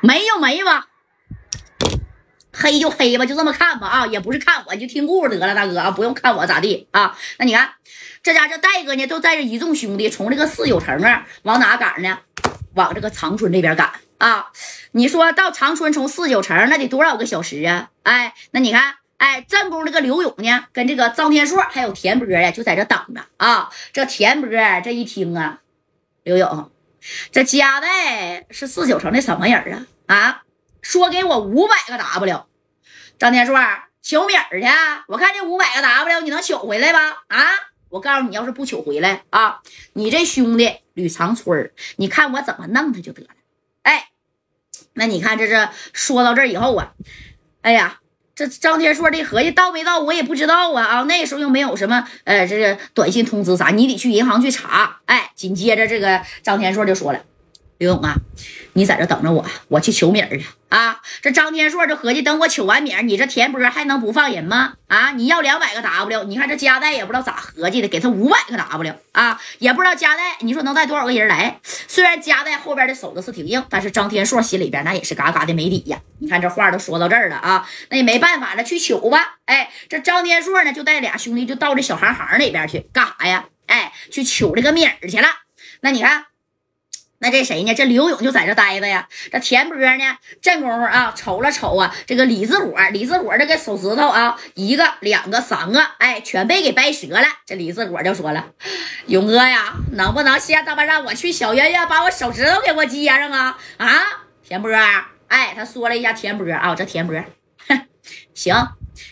没有没吧，黑就黑吧，就这么看吧啊，也不是看我，就听故事得了，大哥啊，不用看我咋地啊。那你看这家这戴哥呢，都带着一众兄弟从这个四九城啊，往哪赶呢？往这个长春这边赶啊。你说到长春从四九城那得多少个小时啊？哎，那你看，哎，正宫这个刘勇呢，跟这个张天硕还有田波呀，就在这等着啊。这田波这一听啊，刘勇。这加代是四九城的什么人啊？啊，说给我五百个 W，张天硕求米儿去，我看这五百个 W 你能取回来吧？啊，我告诉你，要是不取回来啊，你这兄弟吕长春你看我怎么弄他就得了。哎，那你看这是说到这以后啊，哎呀。这张天硕这合计到没到，我也不知道啊啊！那时候又没有什么呃，这个短信通知啥，你得去银行去查。哎，紧接着这个张天硕就说了：“刘勇啊，你在这等着我，我去求米儿去。”啊，这张天硕就合计，等我取完米儿，你这田波还能不放人吗？啊，你要两百个 W，你看这加代也不知道咋合计的，给他五百个 W 啊，也不知道加代，你说能带多少个人来？虽然夹在后边的手子是挺硬，但是张天硕心里边那也是嘎嘎的没底呀。你看这话都说到这儿了啊，那也没办法了，去取吧。哎，这张天硕呢，就带俩兄弟就到这小行行里边去干啥呀？哎，去取这个米儿去了。那你看。那这谁呢？这刘勇就在这待着呀。这田波呢？这功夫啊，瞅了瞅啊，这个李子火，李子火这个手指头啊，一个、两个、三个，哎，全被给掰折了。这李子火就说了：“勇哥呀，能不能先他妈让我去小院院把我手指头给我接上啊？”啊，田波，哎，他说了一下田波啊，这田波，哼，行，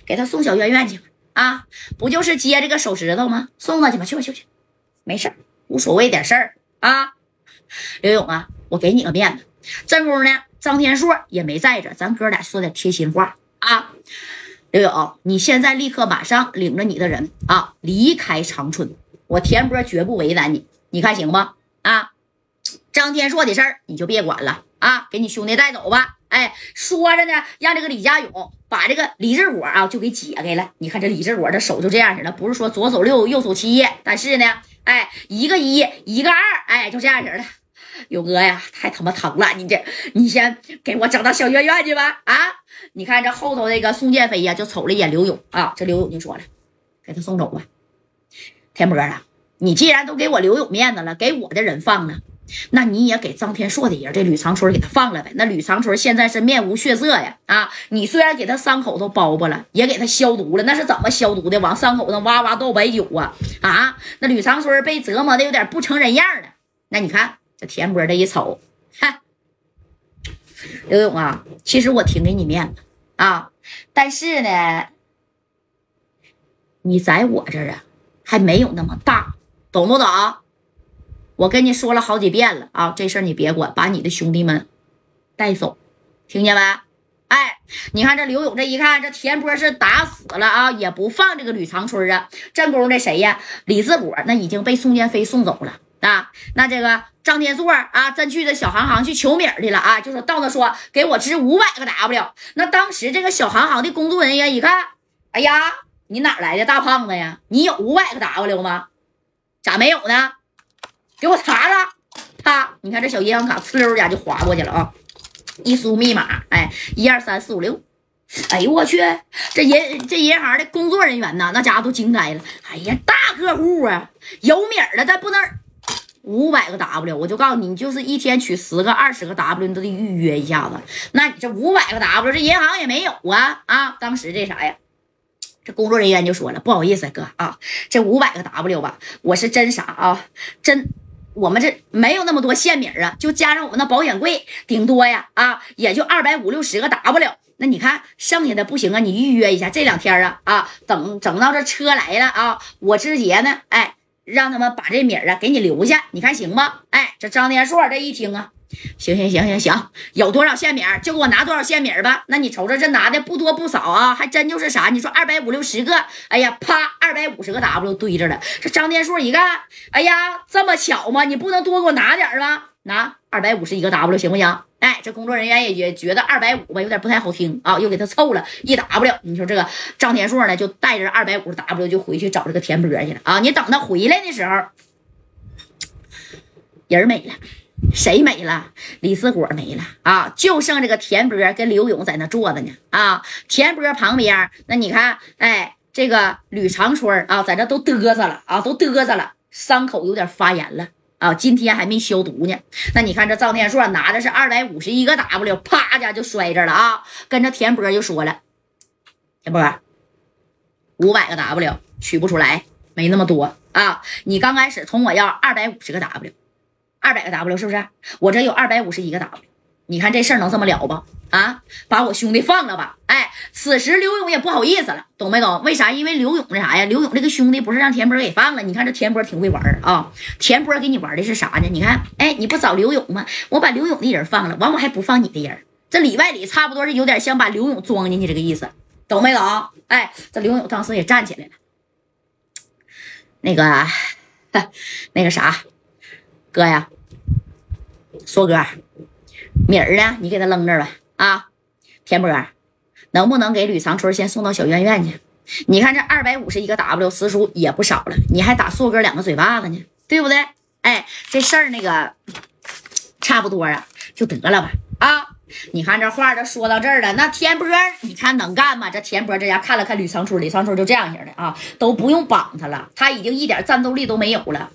给他送小院院去吧。啊，不就是接这个手指头吗？送他去吧，去吧，去去，没事无所谓点事儿啊。刘勇啊，我给你个面子。正宫呢，张天硕也没在这，咱哥俩说点贴心话啊。刘勇，你现在立刻马上领着你的人啊离开长春，我田波绝不为难你，你看行不？啊，张天硕的事儿你就别管了啊，给你兄弟带走吧。哎，说着呢，让这个李家勇把这个李志国啊就给解开了。你看这李志国的手就这样式的，不是说左手六右手七，但是呢，哎，一个一，一个二，哎，就这样式的。勇哥呀，太他妈疼了！你这，你先给我整到小院院去吧。啊，你看这后头那个宋建飞呀，就瞅了一眼刘勇啊。这刘勇就说了：“给他送走吧。”田波啊，你既然都给我刘勇面子了，给我的人放了，那你也给张天硕的人这吕长春给他放了呗。那吕长春现在是面无血色呀。啊，你虽然给他伤口都包包了，也给他消毒了，那是怎么消毒的？往伤口上哇哇倒白酒啊！啊，那吕长春被折磨的有点不成人样了。那你看。这田波这一瞅，哈，刘勇啊，其实我挺给你面子啊，但是呢，你在我这儿啊，还没有那么大，懂不懂？我跟你说了好几遍了啊，这事儿你别管，把你的兄弟们带走，听见没？哎，你看这刘勇这一看，这田波是打死了啊，也不放这个吕长春啊。正宫的谁呀？李自果那已经被宋建飞送走了。啊，那这个张天硕啊，真去这小行行去求米去了啊，就说到那说给我支五百个 W。那当时这个小行行的工作人员一看，哎呀，你哪来的大胖子呀？你有五百个 W 吗？咋没有呢？给我查查。啪，你看这小银行卡呲溜一下就划过去了啊，一输密码，哎，一二三四五六。哎呦我去，这银这银行的工作人员呐，那家伙都惊呆了。哎呀，大客户啊，有米儿了，但不能。五百个 W，我就告诉你，你就是一天取十个、二十个 W，你都得预约一下子。那你这五百个 W，这银行也没有啊啊！当时这啥呀？这工作人员就说了，不好意思哥啊，这五百个 W 吧，我是真傻啊，真我们这没有那么多现米啊，就加上我们那保险柜，顶多呀啊，也就二百五六十个 W。那你看剩下的不行啊，你预约一下，这两天啊啊，等整到这车来了啊，我直接呢，哎。让他们把这米儿啊给你留下，你看行吗？哎，这张天硕这一听啊，行行行行行，有多少馅米就给我拿多少馅米吧。那你瞅瞅这拿的不多不少啊，还真就是啥？你说二百五六十个，哎呀，啪，二百五十个 W 堆着了。这张天硕一看，哎呀，这么巧吗？你不能多给我拿点吗？拿二百五十一个 W 行不行？哎，这工作人员也也觉得二百五吧，有点不太好听啊，又给他凑了一 W。你说这个张天硕呢，就带着二百五十 W 就回去找这个田波去了啊。你等他回来的时候，人没了谁没了？李四果没了啊，就剩这个田波跟刘勇在那坐着呢啊。田波旁边，那你看，哎，这个吕长春啊，在这都嘚瑟了啊，都嘚瑟了，伤口有点发炎了啊，今天还没消毒呢。那你看这赵天硕拿的是二百五十一个 W，啪家就摔这了啊，跟着田波就说了，田波，五百个 W 取不出来，没那么多啊，你刚开始从我要二百五十个 W。二百个 W 是不是？我这有二百五十一个 W，你看这事儿能这么了不？啊，把我兄弟放了吧！哎，此时刘勇也不好意思了，懂没懂？为啥？因为刘勇那啥呀？刘勇这个兄弟不是让田波给放了？你看这田波挺会玩啊！田波给你玩的是啥呢？你看，哎，你不找刘勇吗？我把刘勇的人放了，完我还不放你的人，这里外里差不多是有点像把刘勇装进去这个意思，懂没懂？哎，这刘勇当时也站起来了，那个，那个啥，哥呀。硕哥，米儿呢？你给他扔这儿吧。啊，田波，能不能给吕长春先送到小院院去？你看这二百五十一个 W 时数也不少了，你还打硕哥两个嘴巴子呢，对不对？哎，这事儿那个差不多啊，就得了吧。啊，你看这话都说到这儿了，那田波你看能干吗？这田波这家看了看吕长春，吕长春就这样型的啊，都不用绑他了，他已经一点战斗力都没有了。